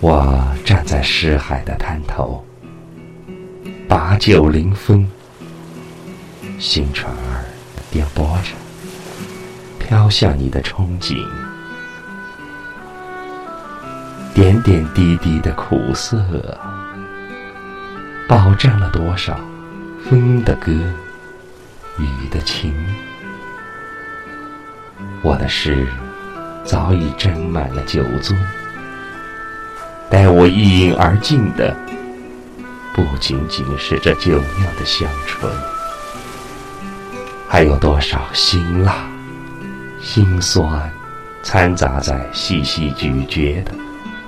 我站在诗海的滩头，把酒临风，星船儿颠簸着，飘向你的憧憬。点点滴滴的苦涩，饱蘸了多少风的歌，雨的情。我的诗早已斟满了酒樽。待我一饮而尽的，不仅仅是这酒酿的香醇，还有多少辛辣、辛酸，掺杂在细细咀嚼的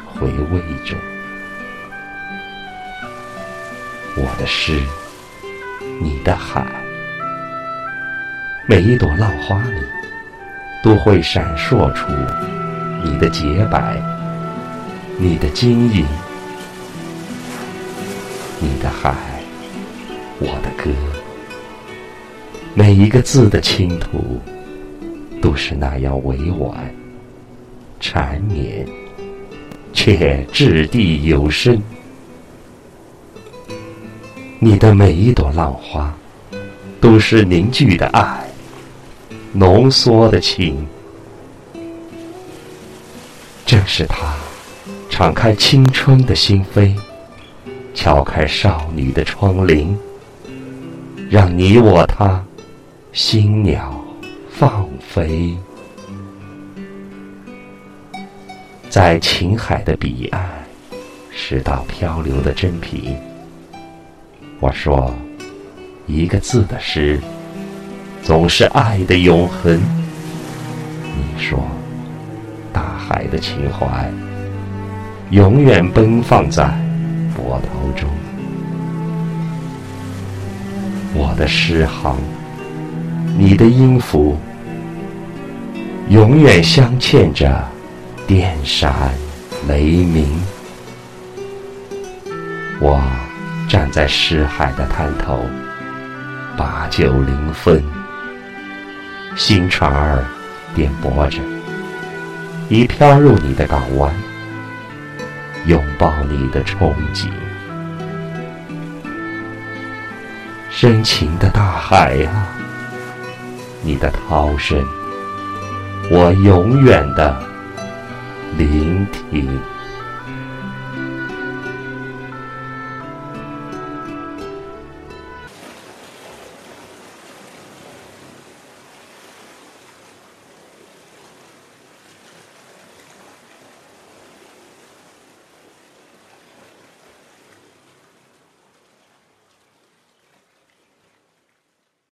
回味中。我的诗，你的海，每一朵浪花里，都会闪烁出你的洁白。你的晶莹，你的海，我的歌，每一个字的倾吐，都是那样委婉、缠绵，却掷地有声。你的每一朵浪花，都是凝聚的爱，浓缩的情，正是它。敞开青春的心扉，敲开少女的窗棂，让你我他，心鸟放飞，在情海的彼岸，拾到漂流的珍品。我说，一个字的诗，总是爱的永恒。你说，大海的情怀。永远奔放在波涛中，我的诗行，你的音符，永远镶嵌着电闪雷鸣。我站在诗海的滩头，把酒临风，新船儿颠簸着，已飘入你的港湾。拥抱你的憧憬，深情的大海啊，你的涛声，我永远的聆听。